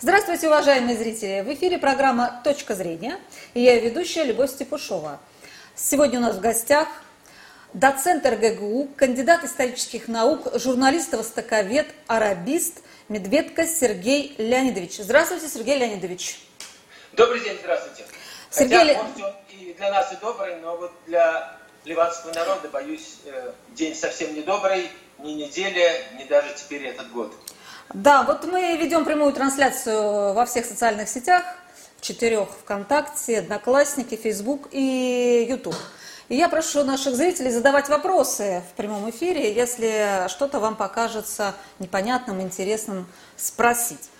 Здравствуйте, уважаемые зрители! В эфире программа «Точка зрения» и я ведущая Любовь Степушова. Сегодня у нас в гостях доцент РГГУ, кандидат исторических наук, журналист-востоковед, арабист Медведко Сергей Леонидович. Здравствуйте, Сергей Леонидович. Добрый день, здравствуйте. Сергей Хотя, может, он и для нас и добрый, но вот для ливанского народа, боюсь, э, день совсем не добрый, ни неделя, ни даже теперь этот год. Да, вот мы ведем прямую трансляцию во всех социальных сетях, в четырех ВКонтакте, Одноклассники, Фейсбук и Ютуб. И я прошу наших зрителей задавать вопросы в прямом эфире, если что-то вам покажется непонятным, интересным, спросить.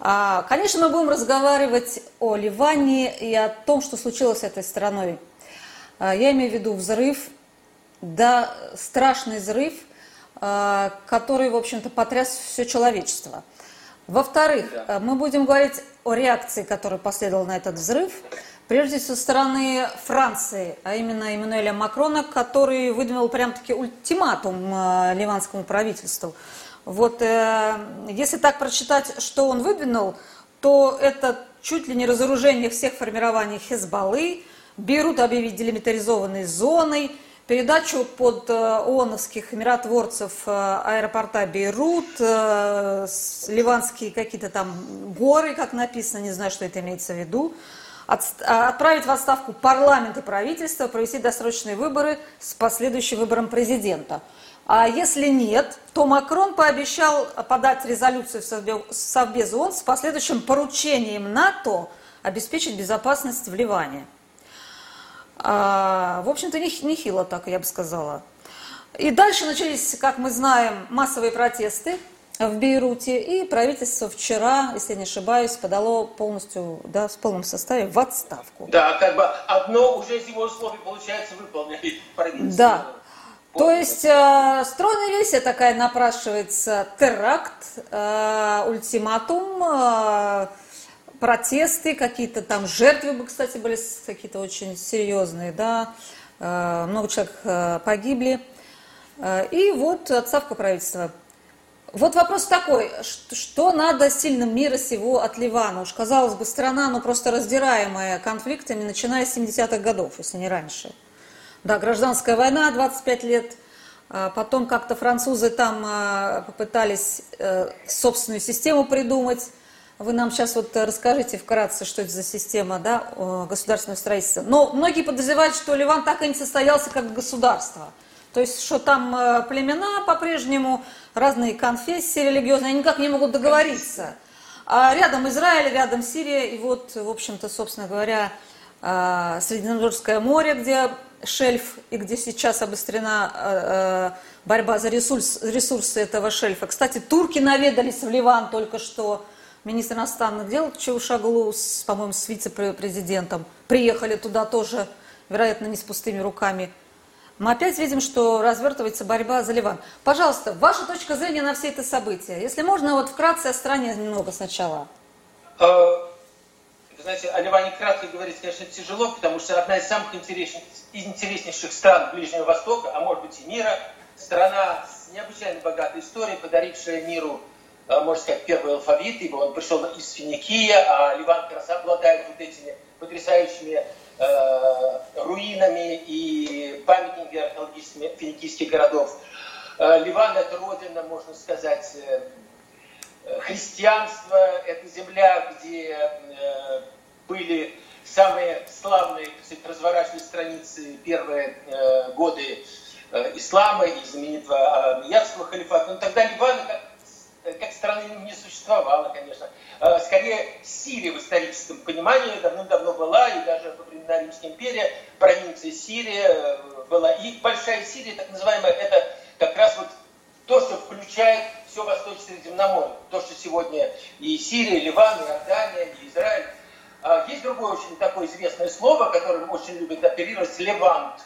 А, конечно, мы будем разговаривать о Ливане и о том, что случилось с этой страной. А, я имею в виду взрыв, да, страшный взрыв – который, в общем-то, потряс все человечество. Во-вторых, э, мы будем говорить о реакции, которая последовала на этот взрыв, прежде всего со стороны Франции, а именно Эммануэля Макрона, который выдвинул прям-таки ультиматум э, ливанскому правительству. Вот если так прочитать, что он выдвинул, то это чуть ли не разоружение всех формирований Хезбаллы, Бейрут объявить делимитаризованной зоной – передачу под э, ООНовских миротворцев э, аэропорта Бейрут, э, ливанские какие-то там горы, как написано, не знаю, что это имеется в виду, отправить в отставку парламент и правительство, провести досрочные выборы с последующим выбором президента. А если нет, то Макрон пообещал подать резолюцию в Совбез ООН с последующим поручением НАТО обеспечить безопасность в Ливане. А, в общем-то, нехило так, я бы сказала. И дальше начались, как мы знаем, массовые протесты в Бейруте, и правительство вчера, если не ошибаюсь, подало полностью, да, в полном составе в отставку. Да, как бы одно уже из его условий, получается, выполнили правительство. Да. То есть э, стройная версия такая напрашивается теракт, э, ультиматум, э, протесты, какие-то там жертвы бы, кстати, были какие-то очень серьезные, да, э, много человек э, погибли. Э, и вот отставка правительства. Вот вопрос такой, что надо сильным мира сего от Ливана? Уж казалось бы, страна, ну просто раздираемая конфликтами, начиная с 70-х годов, если не раньше. Да, гражданская война, 25 лет, потом как-то французы там попытались собственную систему придумать, вы нам сейчас вот расскажите вкратце, что это за система да, государственного строительства. Но многие подозревают, что Ливан так и не состоялся как государство. То есть, что там э, племена по-прежнему, разные конфессии религиозные, они никак не могут договориться. А рядом Израиль, рядом Сирия, и вот, в общем-то, собственно говоря, э, Средиземноморское море, где шельф, и где сейчас обострена э, борьба за ресурс, ресурсы этого шельфа. Кстати, турки наведались в Ливан только что, министр иностранных дел Чаушаглу, по-моему, с вице-президентом, приехали туда тоже, вероятно, не с пустыми руками. Мы опять видим, что развертывается борьба за Ливан. Пожалуйста, ваша точка зрения на все это события. Если можно, вот вкратце о стране немного сначала. А, вы знаете, о Ливане кратко говорить, конечно, тяжело, потому что одна из самых интереснейших, интереснейших стран Ближнего Востока, а может быть и мира, страна с необычайно богатой историей, подарившая миру можно сказать, первый алфавит, ибо он пришел из Финикия, а Ливан как раз обладает вот этими потрясающими э, руинами и памятниками археологическими финикийских городов. Э, Ливан – это родина, можно сказать, э, христианства, это земля, где э, были самые славные, кстати, разворачивались страницы первые э, годы э, ислама и знаменитого Амиядского халифата. Но тогда Ливан – Э, как страны не существовало, конечно. Э, скорее, Сирия в историческом понимании давным-давно была, и даже во времена Римской империи провинция Сирия э, была. И Большая Сирия, так называемая, это как раз вот то, что включает все Восточное Средиземноморье. То, что сегодня и Сирия, и Ливан, и Иордания, и Израиль. А есть другое очень такое известное слово, которым очень любят оперировать, левант.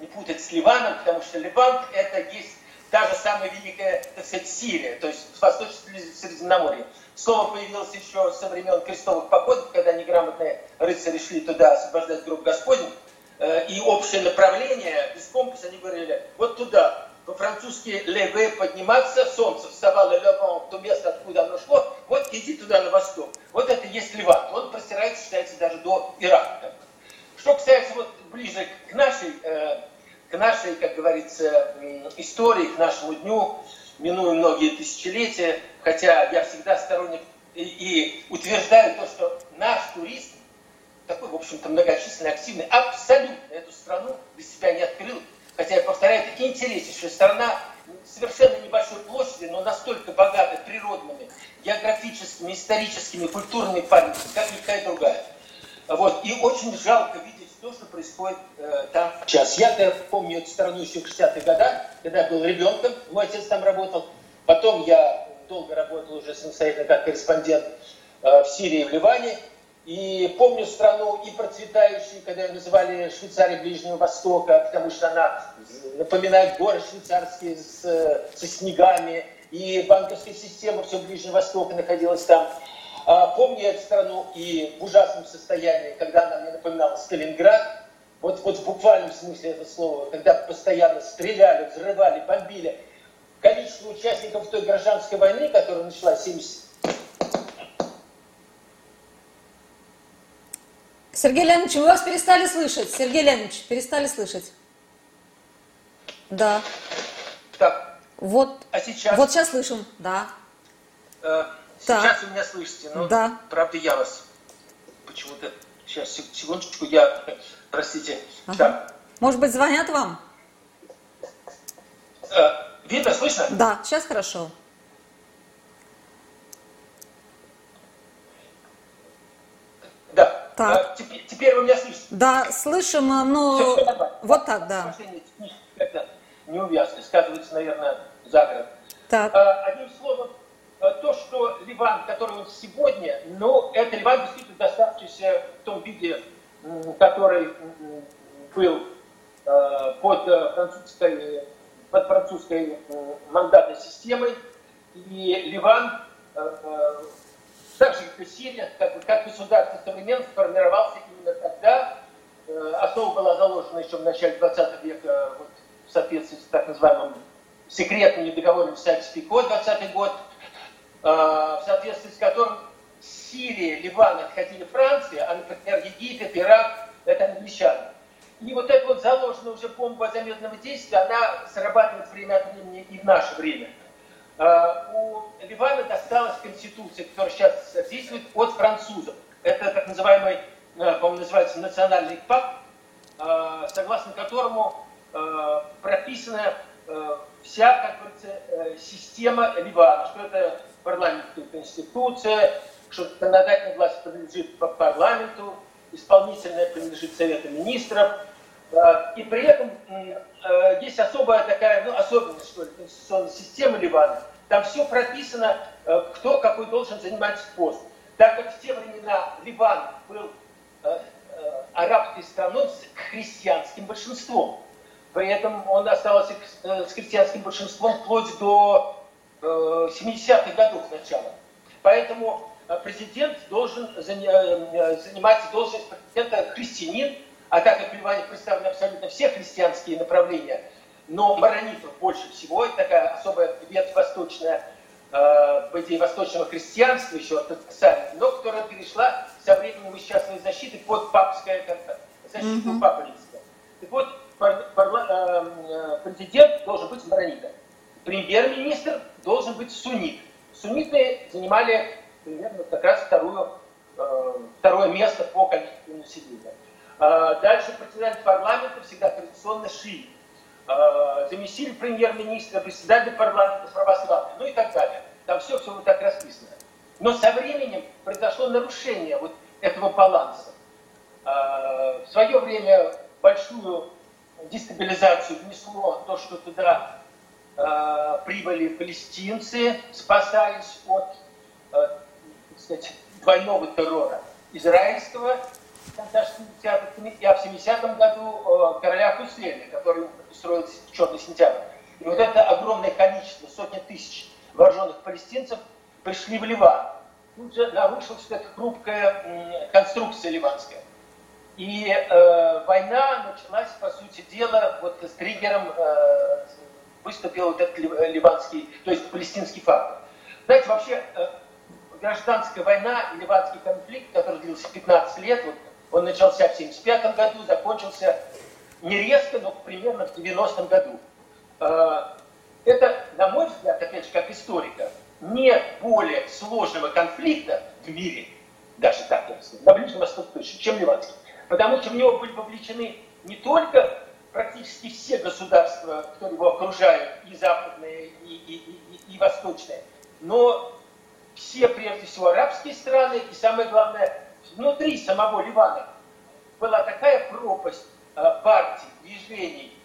Не путать с Ливаном, потому что левант это есть та же самая великая, так сказать, Сирия, то есть Восточное Средиземноморье. Слово появилось еще со времен крестовых походов, когда неграмотные рыцари шли туда освобождать гроб Господень, э, и общее направление, без компаса они говорили, вот туда. по-французски леве подниматься, солнце вставало левом то место, откуда оно шло, вот иди туда на восток. Вот это есть Ливан. Он простирается, считается, даже до Ирака. Что касается вот ближе к нашей, э, к нашей, как говорится, истории, к нашему дню, минуя многие тысячелетия, хотя я всегда сторонник и, и утверждаю то, что наш турист, такой, в общем-то, многочисленный, активный, абсолютно эту страну для себя не открыл. Хотя, я повторяю, это интереснейшая страна, совершенно небольшой площади, но настолько богатой природными, географическими, историческими, культурными памятниками, как никакая другая. Вот. И очень жалко видеть то, что происходит э, там сейчас. Я-то помню эту страну еще в 60-х годах, когда я был ребенком, мой отец там работал. Потом я долго работал уже самостоятельно как корреспондент э, в Сирии и в Ливане. И помню страну и процветающую, когда ее называли Швейцарией Ближнего Востока, потому что она напоминает горы швейцарские с, со снегами, и банковская система всего Ближнего Востока находилась там. А, помню эту страну и в ужасном состоянии, когда она мне напоминала Сталинград, вот, вот в буквальном смысле этого слова, когда постоянно стреляли, взрывали, бомбили. Количество участников той гражданской войны, которая началась в 70 Сергей Леонидович, мы вас перестали слышать. Сергей Леонидович, перестали слышать. Да. Так. Вот. А сейчас? Вот сейчас слышим, да. Э, сейчас так. вы меня слышите, но да. правда я вас почему-то... Сейчас, секундочку, я... Простите. Ага. Так. Может быть, звонят вам? Э, видно, слышно? Да, сейчас хорошо. Так. А, теперь, теперь вы меня слышите? Да, слышим, но все, все вот так, да. как-то сказывается, наверное, за город. Так. А, одним словом, а, то, что Ливан, который он сегодня, ну, это Ливан действительно доставшийся в том виде, который был а, под французской, под французской мандатной системой. И Ливан так же, как и Сирия, как, как государство современное сформировался именно тогда. Э, основа была заложена еще в начале 20 века вот, в соответствии с так называемым секретным недоговором Сайкс-Пико 20 год, э, в соответствии с которым Сирия, Ливан отходили Франция, а, например, Египет, Ирак – это англичане. И вот эта вот заложенная уже бомба замедленного действия, она срабатывает время от времени и в наше время – Э, у Ливана досталась конституция, которая сейчас действует от французов. Это так называемый, э, по-моему, называется национальный пакт, э, согласно которому прописана вся, как говорится, система Ливана, что это парламентская конституция, что законодательная власть принадлежит парламенту, исполнительная принадлежит Совету министров, и при этом есть особая такая, ну, особенность, что ли, конституционной системы Ливана. Там все прописано, э, кто какой должен занимать пост. Так как в те времена Ливан был э, э, арабской страной с христианским большинством. При этом он остался с христианским большинством вплоть до 70-х годов начала. Поэтому президент должен занимать должность президента христианин, а так как в Ливане представлены абсолютно все христианские направления, но маронитов больше всего, это такая особая ветвь восточная, э, по идее, восточного христианства еще ортодоксального, но которая перешла со временем из частной защиты под папское защиту mm-hmm. папы римского. Так вот, парла, э, президент должен быть маронитом. Премьер-министр должен быть суннит. Сунниты занимали примерно как раз вторую, э, второе место по количеству населения. Э, дальше председатель парламента всегда традиционно шиит. Э, заместитель премьер-министра, председатель парламента православный, ну и так далее. Там все, все вот так расписано. Но со временем произошло нарушение вот этого баланса. В свое время большую дестабилизацию внесло то, что туда э, прибыли палестинцы, спасаясь от, так сказать, двойного террора израильского, конца 60-х, и а в 70-м году короля Хуслеля, который устроил черный сентябрь. И вот это огромное количество, сотни тысяч вооруженных палестинцев пришли в Ливан. Тут же нарушилась эта хрупкая конструкция ливанская. И э, война началась, по сути дела, вот с триггером э, выступил вот этот ливанский, то есть палестинский фактор. Знаете, вообще э, гражданская война, ливанский конфликт, который длился 15 лет, вот, он начался в 1975 году, закончился не резко, но примерно в 90-м году. Э, это, на мой взгляд, опять же, как историка, нет более сложного конфликта в мире, даже так, на Ближнем Востоке чем ливанский. Потому что в него были вовлечены не только практически все государства, которые его окружают, и западные, и, и, и, и восточные, но все, прежде всего, арабские страны, и самое главное, внутри самого Ливана была такая пропасть э, партий, движений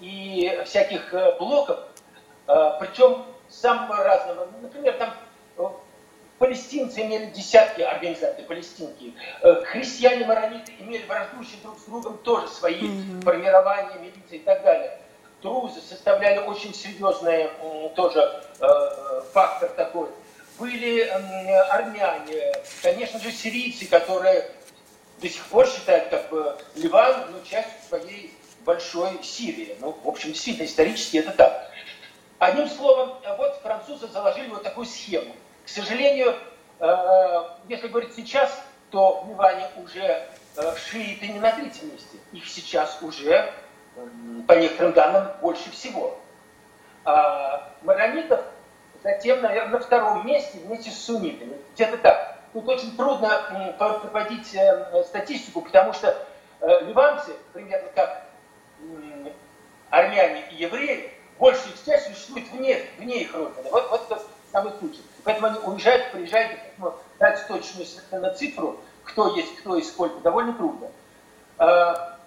и всяких э, блоков, э, причем самого разного. Например, там Палестинцы имели десятки организаций палестинские. Э, христиане-марониты имели враждующие друг с другом тоже свои mm-hmm. формирования, милиции и так далее. Трузы составляли очень серьезный тоже э, фактор такой. Были армяне, конечно же, сирийцы, которые до сих пор считают как бы Ливан ну, частью своей большой Сирии. Ну, в общем, действительно, исторически это так. Одним словом, вот французы заложили вот такую схему – к сожалению, э, если говорить сейчас, то в Ливане уже э, шииты не на третьем месте. Их сейчас уже, по некоторым данным, больше всего. А маронитов затем, наверное, на втором месте вместе с суннитами. Где-то так. Тут очень трудно проводить э, статистику, потому что ливанцы, примерно как армяне и евреи, большая их часть существует вне, вне их родины. Вот, вот самый случай. Поэтому они уезжают, приезжают, ну, дать точную совершенно цифру, кто есть кто и сколько, довольно трудно. А,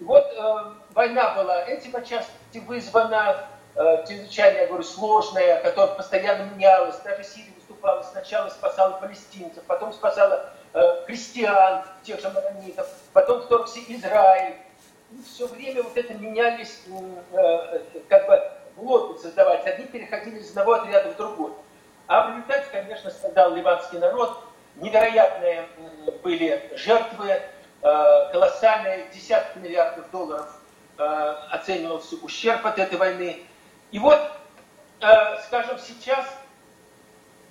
вот э, война была этим отчасти вызвана, э, чрезвычайно, я говорю, сложная, которая постоянно менялась. Даже Сирия выступала, сначала спасала палестинцев, потом спасала э, христиан, тех же маронитов, потом вторгся Израиль. И все время вот это менялись, как бы блоки создавались. Одни переходили из одного отряда в другой. Страдал ливанский народ. Невероятные были жертвы, э, колоссальные, десятки миллиардов долларов э, оценивался ущерб от этой войны. И вот, э, скажем, сейчас,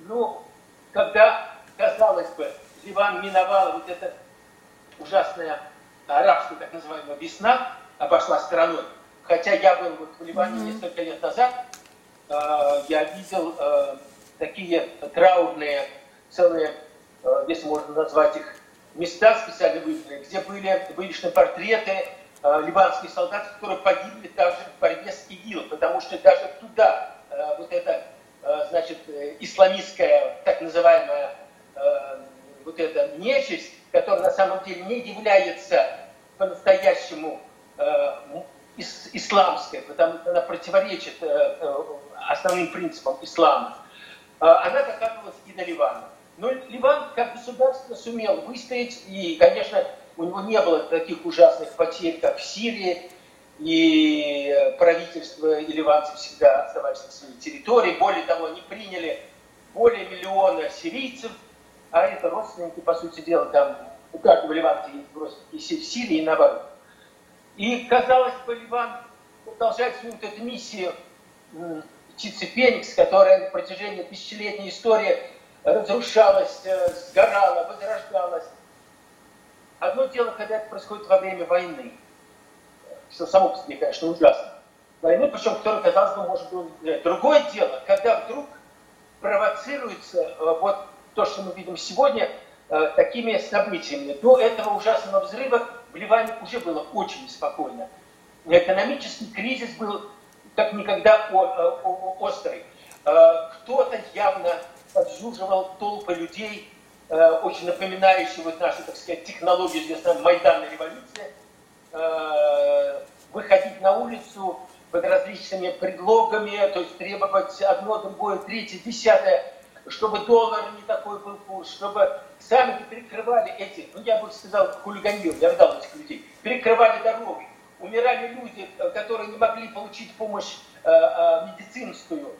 ну, когда, казалось бы, Ливан миновал вот эта ужасная арабская, так называемая, весна, обошла стороной. Хотя я был вот в Ливане mm-hmm. несколько лет назад, я видел такие траурные, целые, э, если можно назвать их, места специально выбранные, где были вывешены портреты э, ливанских солдат, которые погибли также в борьбе с ИГИЛ, потому что даже туда э, вот эта, значит, исламистская, так называемая, вот эта нечисть, которая на самом деле не является по-настоящему исламской, потому что она противоречит основным принципам ислама. А, она докатывалась и до Ливана. Но Ливан как государство сумел выстоять, и, конечно, у него не было таких ужасных потерь, как в Сирии, и правительство и ливанцы всегда оставались на своей территории. Более того, они приняли более миллиона сирийцев, а это родственники, по сути дела, там, у каждого ливанца есть родственники в Сирии и наоборот. И, казалось бы, Ливан продолжает свою вот эту миссию птицы Феникс, которая на протяжении тысячелетней истории разрушалась, э, сгорала, возрождалась. Одно дело, когда это происходит во время войны, что само по себе, конечно, ужасно. Войны, причем, которая, казалось бы, может быть... Другое дело, когда вдруг провоцируется э, вот то, что мы видим сегодня, э, такими событиями. До этого ужасного взрыва в Ливане уже было очень спокойно. Экономический кризис был как никогда э, острый. Э, кто-то явно подзуживал толпы людей, э, очень напоминающие вот нашу, так сказать, технологию, известная Майданной революции, выходить на улицу под различными предлогами, то есть требовать одно, другое, третье, десятое, чтобы доллар не такой был курс, чтобы сами перекрывали эти, ну я бы сказал, хулиганье, я ждал этих людей, перекрывали дороги, умирали люди, э, которые не могли получить помощь э, э, медицинскую,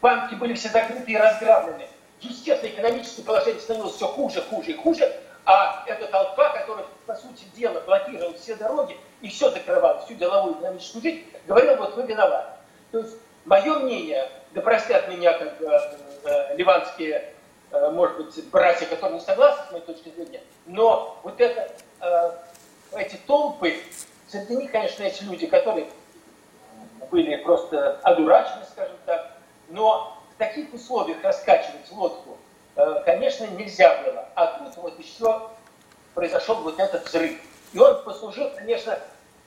банки были все закрыты и разграблены. Естественно, экономическое положение становилось все хуже, хуже и хуже, А эта толпа, которая, по сути дела, блокировала все дороги и все закрывала, всю деловую экономическую жизнь, говорила, вот вы виноваты. То есть мое мнение, да простят меня как э, ливанские, э, может быть, братья, которые не согласны с моей точки зрения, но вот это, э, эти толпы, среди них, конечно, эти люди, которые были просто одурачены, скажем так, но в таких условиях раскачивать лодку, э, конечно, нельзя было. А тут вот еще произошел вот этот взрыв. И он послужил, конечно,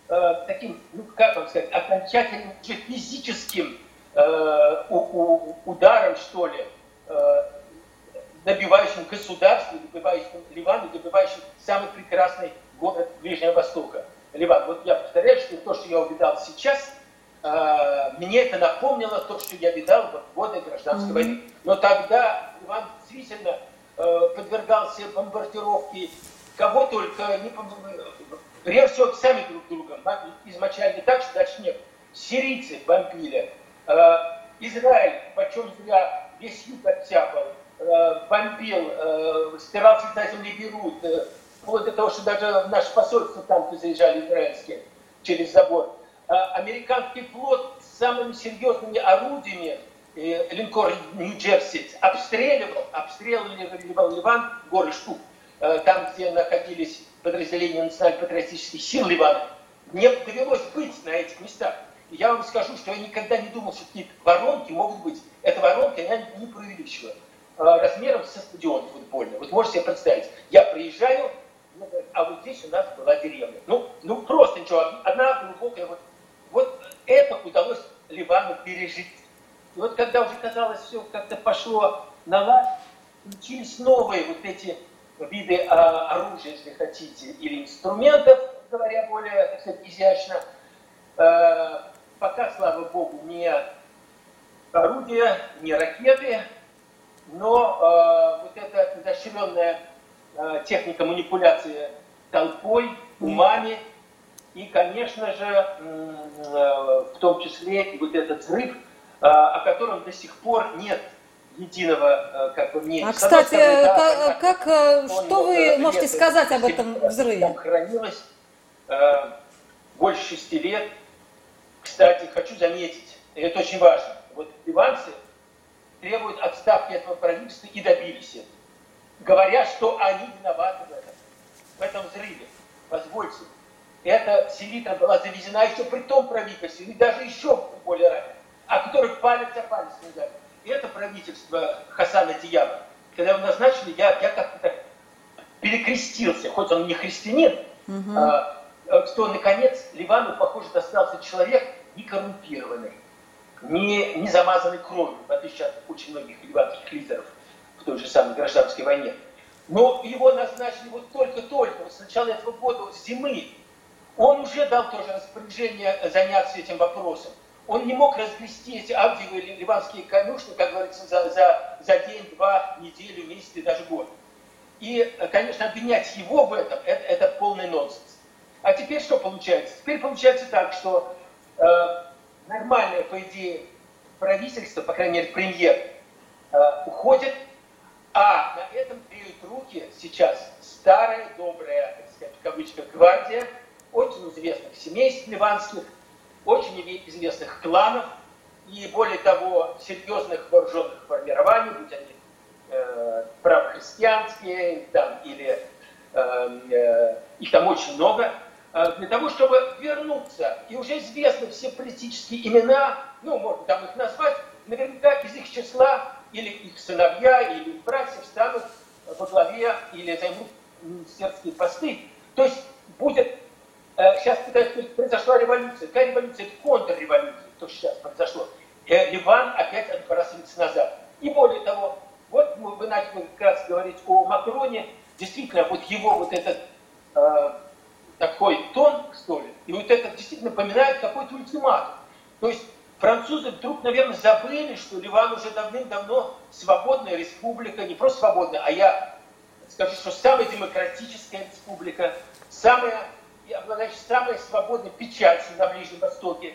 э, таким, ну как вам сказать, окончательным физическим э, ударом, что ли, добивающим государство, добивающим Ливан и добивающим самый прекрасный город Ближнего Востока. Ливан. Вот я повторяю, что то, что я увидал сейчас – а, мне это напомнило то, что я видал в годы гражданской mm-hmm. войны. Но тогда Иван действительно э, подвергался бомбардировке, кого только не Прежде всего, сами друг друга измочали так, что дальше нет. Сирийцы бомбили, э, Израиль, почем зря, весь юг оттяпал, э, бомбил, э, стирал цвета земли Берут, э, вплоть до того, что даже в наше посольство танки заезжали израильские через забор. А, американский флот самыми серьезными орудиями э, линкор Нью-Джерси обстреливал, обстреливал Ливан, горы штук, э, там, где находились подразделения национально-патриотических сил Ливана. Мне довелось быть на этих местах. Я вам скажу, что я никогда не думал, что какие-то воронки могут быть. Это воронки, она не преувеличиваю. Э, размером со стадион футбольный. Вот можете себе представить. Я приезжаю, а вот здесь у нас была деревня. Ну, ну просто ничего. Одна глубокая вот вот это удалось Ливану пережить. И вот когда уже казалось, все как-то пошло на лад, начались новые вот эти виды а, оружия, если хотите, или инструментов, говоря более, так сказать, изящно. А, пока, слава богу, не орудия, не ракеты, но а, вот эта изощренная техника манипуляции толпой, умами – и, конечно же, э, в том числе и вот этот взрыв, э, о котором до сих пор нет единого э, как бы мнения. А, кстати, стороны, да, как, как, что вы можете сказать об этом взрыве? Там хранилось э, больше шести лет. Кстати, хочу заметить, это очень важно, вот ливанцы требуют отставки этого правительства и добились этого, говоря, что они виноваты в этом, в этом взрыве. Позвольте, эта селитра была завезена еще при том правительстве, и даже еще более ранее, а которых палец о палец не дали. И это правительство Хасана Диаба, когда его назначили, я, я как-то перекрестился, хоть он не христианин, угу. а, что, наконец, Ливану, похоже, достался человек не коррумпированный, не, не замазанный кровью, в отличие от очень многих ливанских лидеров в той же самой гражданской войне. Но его назначили вот только-только, вот с начала этого года, с зимы, он уже дал тоже распоряжение заняться этим вопросом. Он не мог разгрести эти авдиевые ливанские конюшни, как говорится, за, за, за день, два, неделю, месяц и даже год. И, конечно, обвинять его в этом, это, это полный нонсенс. А теперь что получается? Теперь получается так, что э, нормальное, по идее, правительство, по крайней мере, премьер, э, уходит, а на этом греют руки сейчас старая, добрая, так сказать, в кавычках, гвардия – очень известных семейств ливанских, очень известных кланов и, более того, серьезных вооруженных формирований, будь они э, правохристианские там, или э, э, их там очень много, э, для того, чтобы вернуться. И уже известны все политические имена, ну, можно там их назвать, наверняка из их числа или их сыновья, или их братья встанут во главе или займут министерские посты. То есть будет Э, сейчас произошла революция. Какая революция? Это контрреволюция, то, что сейчас произошло. Э, Ливан опять отбрасывается назад. И более того, вот вы начали как раз говорить о Макроне, действительно, вот его вот этот э, такой тон, что ли, и вот это действительно напоминает какой-то ультиматум. То есть французы вдруг, наверное, забыли, что Ливан уже давным-давно свободная республика, не просто свободная, а я скажу, что самая демократическая республика, самая обладающий самой свободной печатью на Ближнем Востоке.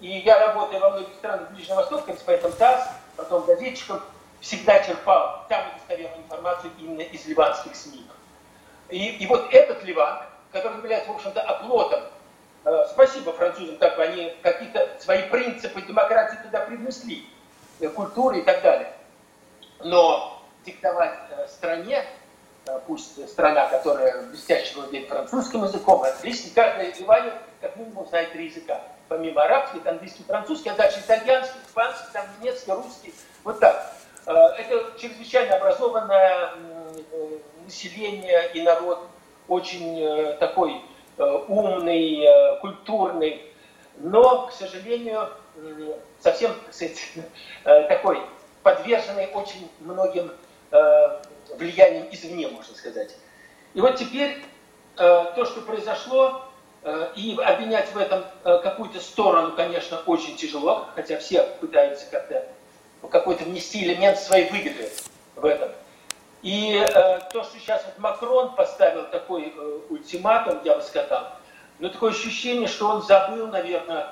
И я работаю во многих странах Ближнего Востока, корреспондентом ТАСС, потом газетчиком, всегда черпал самую достоверную информацию именно из ливанских СМИ. И, и вот этот Ливан, который является, в общем-то, оплотом, спасибо французам, так они какие-то свои принципы демократии туда привнесли, э, культуры и так далее. Но диктовать э, стране, э, пусть страна, которая блестяще владеет французским языком, отлично, каждый Ливане как минимум знает три языка. Помимо арабских, английский, французский, а дальше итальянский, испанский, там, немецкий, русский, вот так. Э, это чрезвычайно образованное э, население и народ, очень э, такой умный, культурный, но, к сожалению, совсем, кстати, такой подверженный очень многим влияниям извне, можно сказать. И вот теперь то, что произошло, и обвинять в этом какую-то сторону, конечно, очень тяжело, хотя все пытаются как-то какой-то внести элемент своей выгоды в этом. И э, то, что сейчас вот Макрон поставил такой э, ультиматум, я бы сказал, ну такое ощущение, что он забыл, наверное,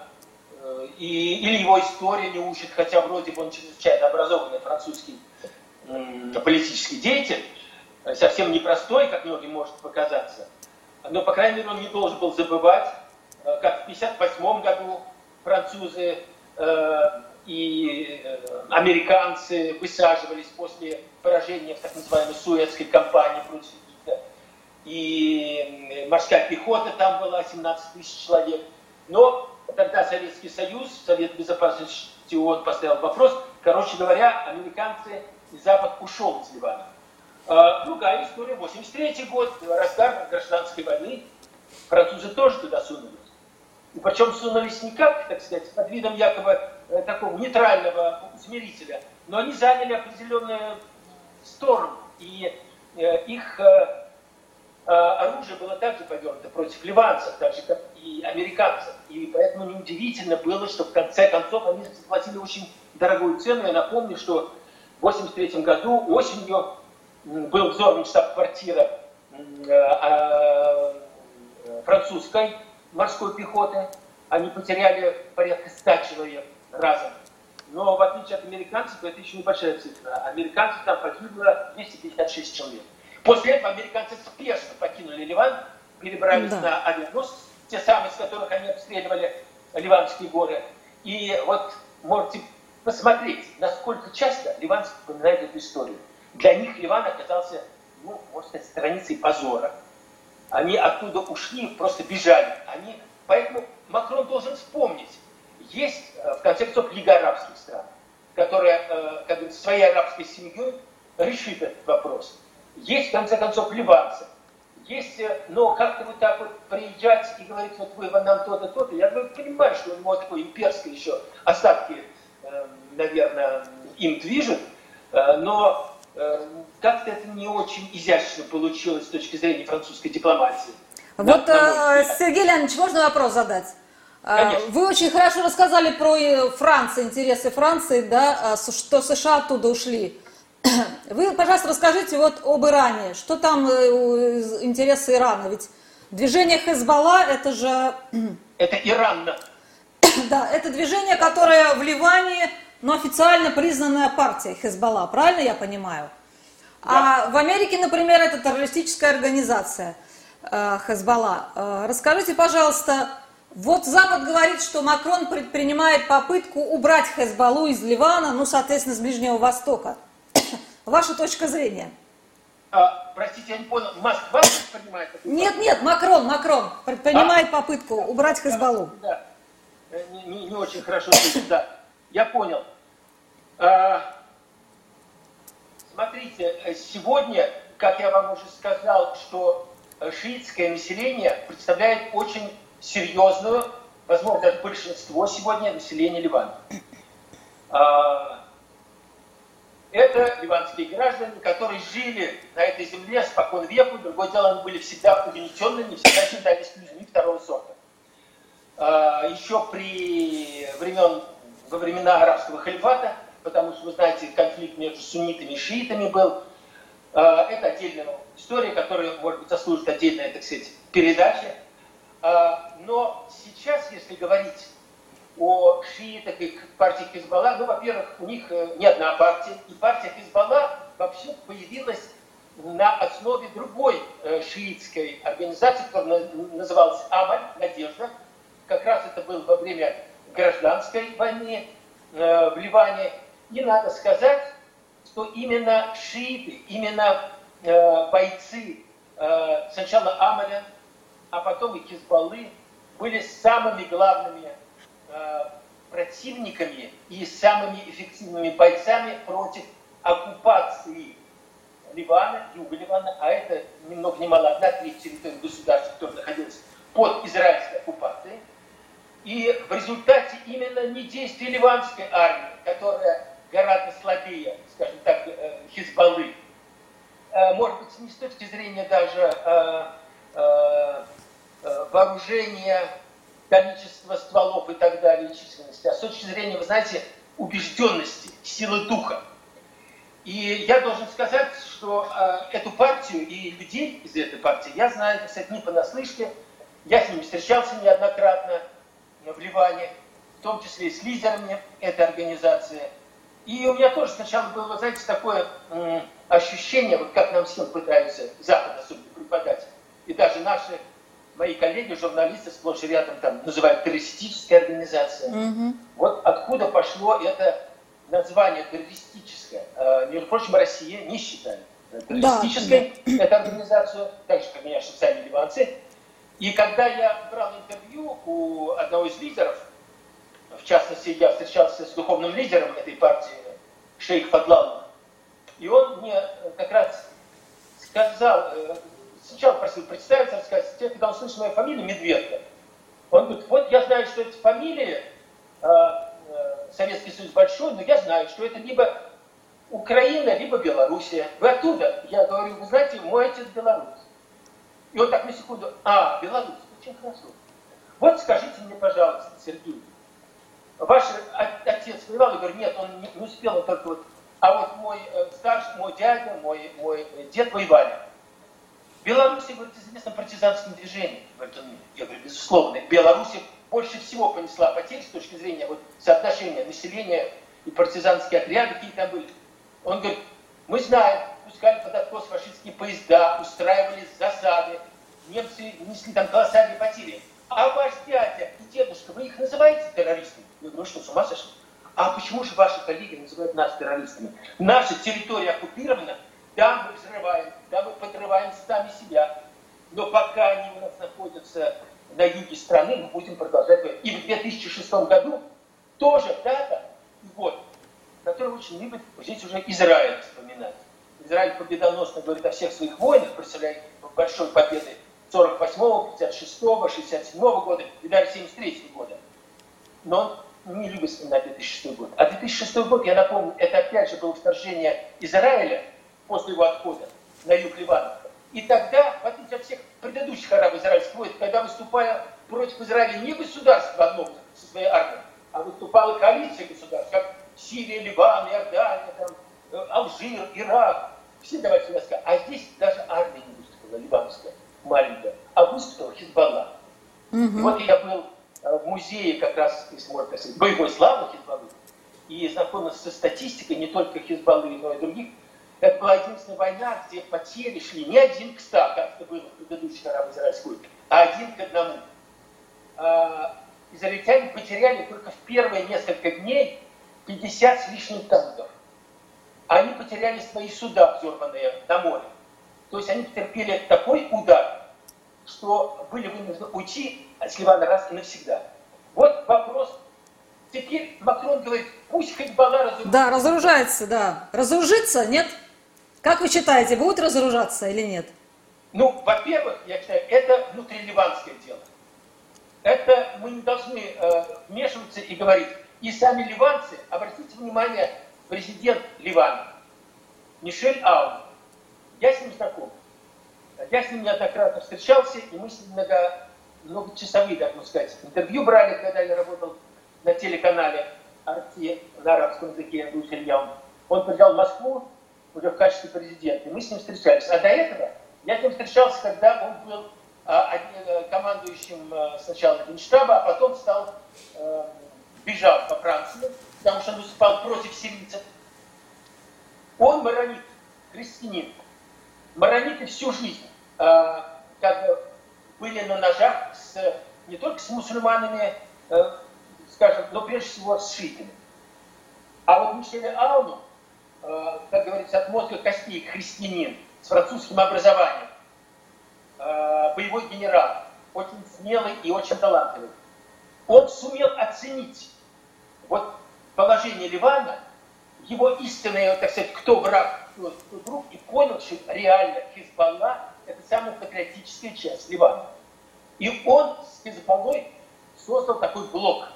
э, и, или его история не учит, хотя вроде бы он чрезвычайно образованный французский э, политический деятель, совсем непростой, как многим может показаться. Но, по крайней мере, он не должен был забывать, э, как в 1958 году французы э, и э, американцы высаживались после поражения в так называемой Суэцкой кампании против Египта. И морская пехота там была, 17 тысяч человек. Но тогда Советский Союз, Совет Безопасности ООН поставил вопрос. Короче говоря, американцы и Запад ушел из Ливана. А, другая история, 83 год, разгар гражданской войны. Французы тоже туда сунулись. И причем сунулись не как, так сказать, под видом якобы Э, такого нейтрального усмирителя, но они заняли определенную сторону, и э, их э, оружие было также повернуто против ливанцев, так же, как и американцев. И поэтому неудивительно было, что в конце концов они заплатили очень дорогую цену. Я напомню, что в 1983 году осенью был взорван штаб-квартира французской морской пехоты. Они потеряли порядка 100 человек разом. Но в отличие от американцев, это еще небольшая цифра. Американцев там погибло 256 человек. После этого американцы спешно покинули Ливан, перебрались да. на авианосцы, те самые, с которых они обстреливали Ливанские горы. И вот можете посмотреть, насколько часто ливанцы вспоминают эту историю. Для них Ливан оказался, ну, можно сказать, страницей позора. Они оттуда ушли, просто бежали. Они, поэтому Макрон должен вспомнить, есть, э, в конце концов, Лига арабских стран, которая э, как бы, своей арабской семьей решит этот вопрос. Есть, в конце концов, ливанцы. Есть, э, но как-то вот так вот приезжать и говорить, вот вы нам то-то, то-то, я понимаю, что у него такой имперский еще остатки, наверное, им движет, но как-то это не очень изящно получилось с точки зрения французской дипломатии. Вот, на, на Сергей Леонидович, можно вопрос задать? А, Конечно. Вы очень хорошо рассказали про э, Францию, интересы Франции, да, а, что США оттуда ушли. Вы, пожалуйста, расскажите вот об Иране. Что там э, интересы Ирана? Ведь движение Хезбалла, это же... Это Иран, да. Это движение, которое в Ливане, но официально признанная партия Хезбалла, правильно я понимаю? Да. А в Америке, например, это террористическая организация э, Хезбалла. Расскажите, пожалуйста, вот Запад говорит, что Макрон предпринимает попытку убрать Хезбаллу из Ливана, ну, соответственно, с Ближнего Востока. Ваша точка зрения? А, простите, я не понял, Москва предпринимает попытку? Нет, нет, Макрон, Макрон предпринимает а? попытку убрать Хезбаллу. Да, э, не, не, очень хорошо слышно, да. Я понял. А, смотрите, э, сегодня, как я вам уже сказал, что шиитское население представляет очень серьезную, возможно, даже большинство сегодня населения Ливана. А, это ливанские граждане, которые жили на этой земле спокон веку. Другое дело, они были всегда угнетенными, всегда считались людьми второго сорта. А, еще при времен, во времена арабского халифата, потому что, вы знаете, конфликт между суннитами и шиитами был. А, это отдельная история, которая, может быть, заслужит отдельная, так сказать, передача. А, но сейчас, если говорить о шиитах и партии Хизбалла, ну, во-первых, у них э, не одна партия, и партия Хизбалла вообще появилась на основе другой э, шиитской организации, которая называлась Амаль, Надежда. Как раз это было во время гражданской войны э, в Ливане. И надо сказать, что именно шииты, именно бойцы сначала Амаля, а потом и Хизбаллы были самыми главными э, противниками и самыми эффективными бойцами против оккупации Ливана, юга Ливана, а это ни много ни мало одна треть территории государства, которое находилось под израильской оккупацией. И в результате именно не действий ливанской армии, которая гораздо слабее, скажем так, э, Хизбаллы, э, может быть, не с точки зрения даже э, вооружения, количества стволов и так далее, численности, а с точки зрения, вы знаете, убежденности, силы духа. И я должен сказать, что э, эту партию и людей из этой партии я знаю, кстати, не понаслышке. Я с ними встречался неоднократно в Ливане, в том числе и с лидерами этой организации. И у меня тоже сначала было, знаете, такое э, ощущение, вот как нам всем пытаются Запад особенно преподать, и даже наши мои коллеги, журналисты, сплошь и рядом там называют террористическая организация. Угу. Вот откуда пошло это название террористическое. Э, между прочим, Россия не считает террористической да. эту организацию, так же, как меня сами ливанцы. И когда я брал интервью у одного из лидеров, в частности, я встречался с духовным лидером этой партии, шейх Фадлалов, и он мне как раз сказал, э, сначала просил представиться, рассказать, когда он слышал мою фамилию, Медведка, он говорит, вот я знаю, что эти фамилии, э, э, Советский Союз большой, но я знаю, что это либо Украина, либо Белоруссия. Вы оттуда? Я говорю, вы знаете, мой отец белорус. И он так на секунду, а, Беларусь, очень хорошо. Вот скажите мне, пожалуйста, Сергей, ваш отец воевал? Я говорю, нет, он не, не успел, он только вот, а вот мой э, старший, мой дядя, мой, мой дед воевали. Беларусь, говорит, известна партизанским движением, говорит он мне. Я говорю, безусловно. Беларусь больше всего понесла потерь с точки зрения вот, соотношения населения и партизанские отряды, какие там были. Он говорит, мы знаем, пускали под откос фашистские поезда, устраивали засады, немцы несли там колоссальные потери. А ваш дядя и дедушка, вы их называете террористами? Я говорю, ну что, с ума сошли? А почему же ваши коллеги называют нас террористами? Наша территория оккупирована, да, мы взрываем, да, мы подрываем сами себя. Но пока они у нас находятся на юге страны, мы будем продолжать. И в 2006 году тоже дата и год, который очень любит здесь уже Израиль вспоминать. Израиль победоносно говорит о всех своих войнах, представляет большой победы 48-го, 56-го, 67-го года и даже 73-го года. Но он не любит вспоминать 2006 год. А 2006 год, я напомню, это опять же было вторжение Израиля после его отхода на юг Ливана. И тогда, в отличие от всех предыдущих арабо-израильских войн, когда выступая против Израиля не государство одно со своей армией, а выступала коалиция государств, как Сирия, Ливан, Иордания, там, э, Алжир, Ирак, все давайте скажу. А здесь даже армия не выступила, ливанская, маленькая, а выступила Хизбалла. Угу. Вот я был э, в музее как раз, если можно так сказать, боевой славы Хизбаллы, и знакомился со статистикой не только Хизбаллы, но и других это была единственная война, где потери шли не один к ста, как это было в предыдущей арабо-израильской, а один к одному. А, израильтяне потеряли только в первые несколько дней 50 с лишним танков. Они потеряли свои суда, взорванные на море. То есть они потерпели такой удар, что были вынуждены уйти от Ливана раз и навсегда. Вот вопрос. Теперь Макрон говорит, пусть Хизбалла разоружится. Да, разоружается, да. Разоружится, нет? Как вы считаете, будут разоружаться или нет? Ну, во-первых, я считаю, это внутриливанское дело. Это мы не должны э, вмешиваться и говорить. И сами ливанцы, обратите внимание, президент Ливана, Мишель Аун, я с ним знаком. Я с ним неоднократно встречался, и мы с ним много, многочасовые, так можно сказать, интервью брали, когда я работал на телеканале Арти на арабском языке, Он приезжал в Москву, уже в качестве президента. Мы с ним встречались. А до этого я с ним встречался, когда он был а, э, командующим а, сначала Генштаба, а потом стал, а, бежал по Франции, потому что он выступал против сирийцев. Он маронит, христианин. Марониты всю жизнь э, как бы были на ножах с, не только с мусульманами, э, скажем, но прежде всего с шиитами. А вот Мишель Ауну, э, как говорится, от мозга костей христианин с французским образованием, э, боевой генерал, очень смелый и очень талантливый, он сумел оценить вот положение Ливана, его истинное, так сказать, кто враг, кто друг, и понял, что реально Хизбалла – это самая патриотическая часть Ливана. И он с Хизбаллой создал такой блок.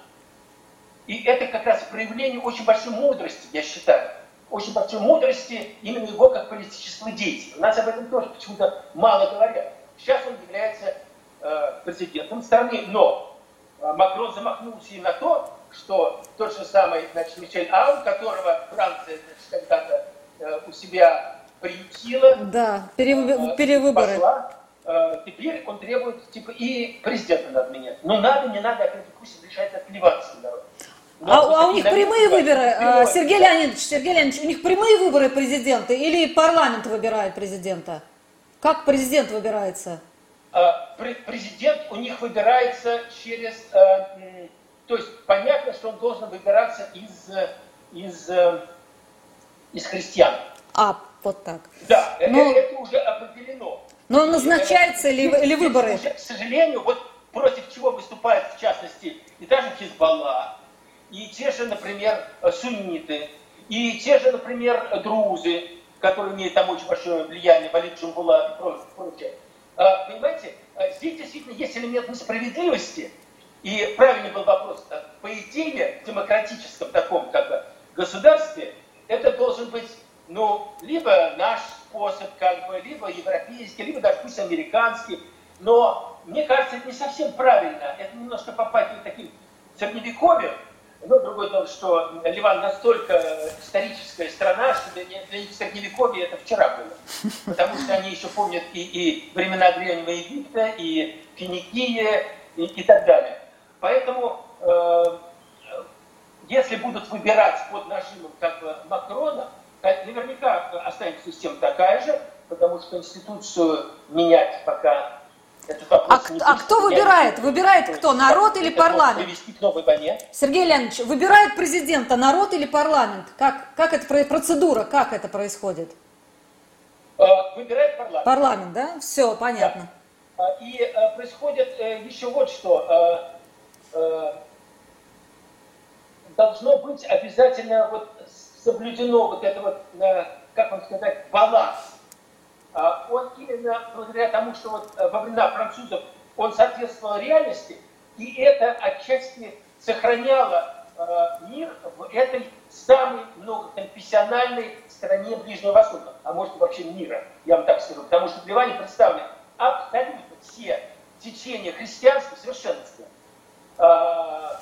И это как раз проявление очень большой мудрости, я считаю. Очень большой мудрости именно его как политического деятеля. У нас об этом тоже почему-то мало говорят. Сейчас он является э, президентом страны, но э, Макрон замахнулся и на то, что тот же самый значит, Мишель Аун, которого Франция когда-то э, у себя приютила, да, перев... перевыборы. Пошла, э, теперь он требует, типа, и президента надо менять. Но надо, не надо, опять пусть решает ливанский народ. А, а у них прямые выборы, прямые. Сергей Леонидович, Сергей Леонидович, у них прямые выборы президента или парламент выбирает президента? Как президент выбирается? Президент у них выбирается через э, то есть понятно, что он должен выбираться из, из, э, из христиан. А, вот так. Да, Но... это, это уже определено. Но он назначается и, или, или выборы? Уже, к сожалению, вот против чего выступает, в частности, и та же Хизбалла, и те же, например, сунниты, и те же, например, друзы, которые имеют там очень большое влияние, Валид Джумбула и прочее. А, понимаете, а здесь действительно есть элемент несправедливости, и правильный был вопрос, по идее, в демократическом таком как бы государстве, это должен быть, ну, либо наш способ, как бы, либо европейский, либо даже пусть американский. Но мне кажется, это не совсем правильно. Это немножко попасть в таким средневековьем. Но другое дело, что Ливан настолько историческая страна, что для них средневековье это вчера было. Потому что они еще помнят и, и времена Древнего Египта, и Финикия, и, и так далее. Поэтому, э, если будут выбирать под нажимом как бы Макрона, наверняка останется система такая же, потому что Конституцию менять пока а, а кто выбирает? Выбирает кто? Народ или парламент? Сергей Леонидович, выбирает президента народ или парламент? Как, как это процедура, как это происходит? Э, выбирает парламент. Парламент, да? Все, понятно. Да. И э, происходит еще вот что э, должно быть обязательно вот соблюдено вот это вот, э, как вам сказать, баланс. Он именно благодаря тому, что вот э, во времена французов он соответствовал реальности, и это отчасти сохраняло э, мир в этой самой многоконфессиональной стране Ближнего Востока, а может вообще мира, я вам так скажу, потому что в Ливане представлены абсолютно все течения христианства совершенства. А,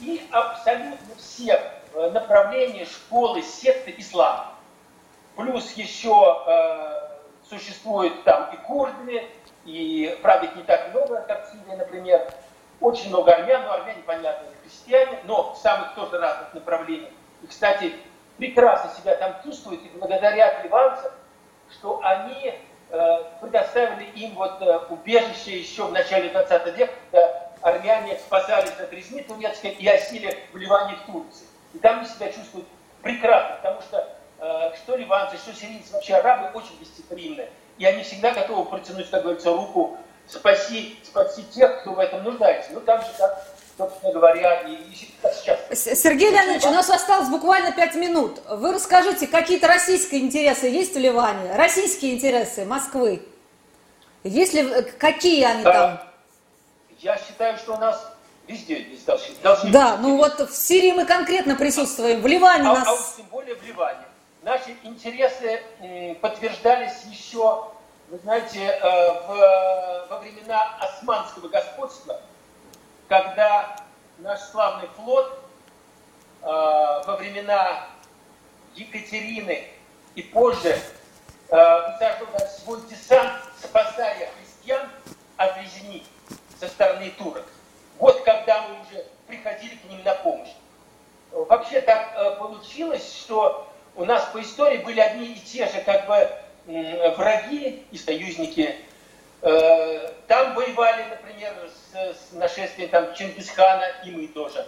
и абсолютно все э, направления школы, секты ислама. Плюс еще существуют там и курды, и, правда, их не так много, как в Сирии, например. Очень много армян, но армяне, понятно, христиане, но в самых тоже разных направлениях. И, кстати, прекрасно себя там чувствуют, и благодаря ливанцам, что они э, предоставили им вот э, убежище еще в начале 20 века, когда армяне спасались от резни турецкой и осели в Ливане в Турции. И там они себя чувствуют прекрасно, потому что что ливанцы, что сирийцы, вообще арабы очень гостеприимны. И они всегда готовы протянуть, как говорится, руку, спаси, спаси тех, кто в этом нуждается. Ну, так же, как собственно говоря, и, сейчас. Сергей Леонидович, у нас осталось буквально пять минут. Вы расскажите, какие-то российские интересы есть в Ливане? Российские интересы Москвы? Есть ли, какие они а, там? Я считаю, что у нас везде здесь должны, должны Да, ну вот в Сирии мы конкретно присутствуем, в Ливане а, нас... А уж тем более в Ливане. Наши интересы подтверждались еще, вы знаете, э, в, во времена османского господства, когда наш славный флот э, во времена Екатерины и позже высаживал э, свой десант, спасая христиан от резни со стороны турок. Вот когда мы уже приходили к ним на помощь. Вообще так э, получилось, что у нас по истории были одни и те же как бы враги, соседи и союзники. Э, там воевали, например, с, с нашествием там, Чингисхана, и мы тоже.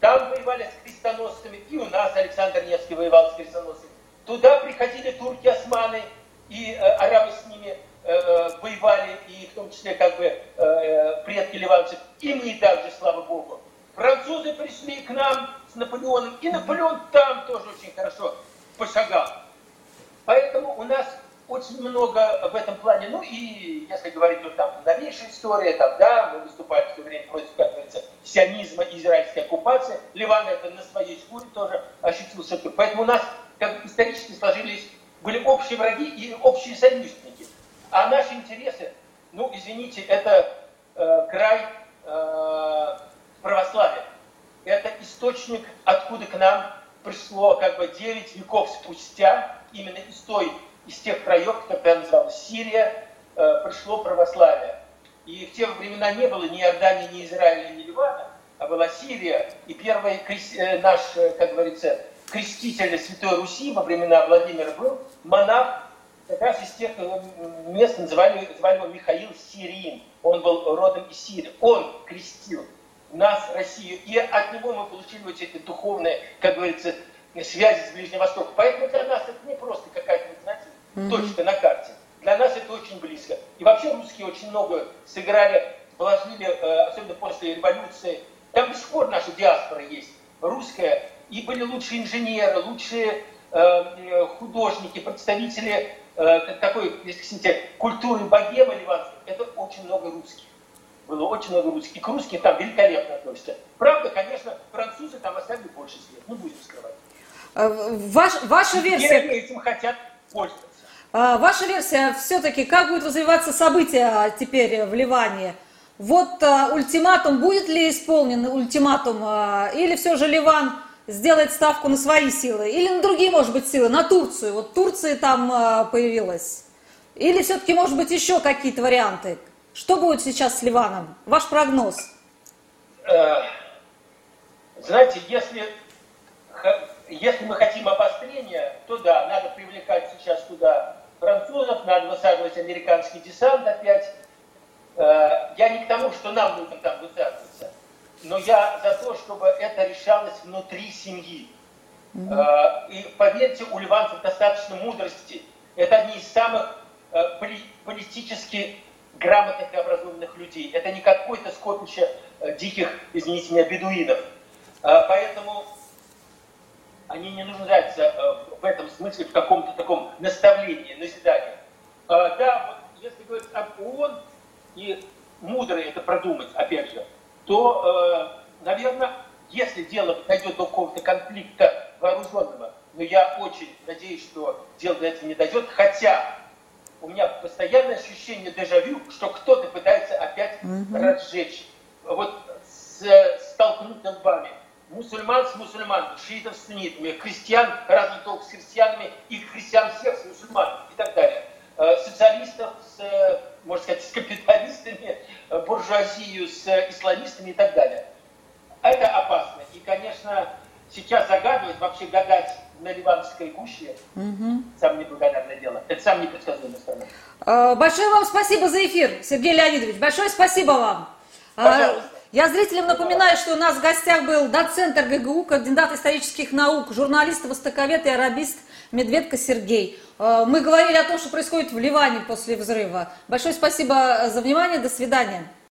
Там воевали с крестоносцами, и у нас Александр Невский воевал с крестоносцами. Туда приходили турки-османы, и э, арабы с ними э, воевали, и в том числе как бы э, предки ливанцев, и мы также, слава богу. Французы пришли к нам с Наполеоном, и Наполеон там тоже очень хорошо пошагал. Поэтому у нас очень много в этом плане. Ну и если говорить вот там новейшая история, тогда мы выступали все время против, как говорится, сионизма израильской оккупации. Ливан это на своей шкуре тоже ощутил что-то. Поэтому у нас как исторически сложились, были общие враги и общие союзники. А наши интересы, ну извините, это э, край э, православия. Это источник, откуда к нам пришло как бы 9 веков спустя, именно из той из тех краев, как называлась Сирия, э, пришло православие. И в те времена не было ни Иордании, ни Израиля, ни Ливана, а была Сирия. И первый э, наш, э, как говорится, креститель Святой Руси во времена Владимира был монах, как раз из тех мест называли, называли его Михаил Сириин. Он был родом из Сирии. Он крестил нас, Россию. И от него мы получили вот эти духовные, как говорится, связи с Ближним Востоком. Поэтому для нас это не просто какая-то, знаете, mm-hmm. точка на карте. Для нас это очень близко. И вообще русские очень много сыграли, положили, э, особенно после революции. Там до сих пор наша диаспора есть, русская. И были лучшие инженеры, лучшие э, художники, представители э, такой, если хотите, культуры богемы ливанской. Это очень много русских. Было очень много русских. И к русским там великолепно относятся. Правда, конечно, французы там оставили больше след. Не будем скрывать. Ваш, ваша версия... этим хотят пользоваться. А, ваша версия все-таки, как будут развиваться события теперь в Ливане? Вот а, ультиматум, будет ли исполнен ультиматум, а, или все же Ливан сделает ставку на свои силы, или на другие, может быть, силы, на Турцию? Вот Турция там появилась. Или все-таки, может быть, еще какие-то варианты? Что будет сейчас с Ливаном? Ваш прогноз? Э, знаете, если если мы хотим обострения, то да, надо привлекать сейчас туда французов, надо высаживать американский десант опять. Э, я не к тому, что нам нужно там высаживаться, но я за то, чтобы это решалось внутри семьи. Mm-hmm. И поверьте, у ливанцев достаточно мудрости. Это одни из самых э, политически грамотных и образованных людей. Это не какое-то скопище диких, извините меня, бедуинов. Поэтому они не нуждаются э, в этом смысле в каком-то таком наставлении, назидании. А, да, вот если говорить об ООН и мудро это продумать, опять же, то, э, наверное, если дело дойдет до какого-то конфликта вооруженного, но я очень надеюсь, что дело до этого не дойдет, хотя у меня постоянное ощущение дежавю, что кто-то пытается опять mm-hmm. разжечь, вот с, столкнуть лбами мусульман с мусульманами, шиитов с суннитами, крестьян разных толк с христианами и христиан всех с мусульманами и так далее. Э, социалистов с, э, можно сказать, с капиталистами, э, буржуазию с исламистами и так далее. Это опасно. И, конечно, сейчас загадывать, вообще гадать на ливанской гуще, угу. самое неблагодарное дело. Это самое непредсказуемое страна. Большое вам спасибо за эфир, Сергей Леонидович. Большое спасибо вам. Пожалуйста. Я зрителям напоминаю, что у нас в гостях был доцент РГГУ, кандидат исторических наук, журналист, востоковед и арабист Медведко Сергей. Э, мы говорили о том, что происходит в Ливане после взрыва. Большое спасибо за внимание, до свидания.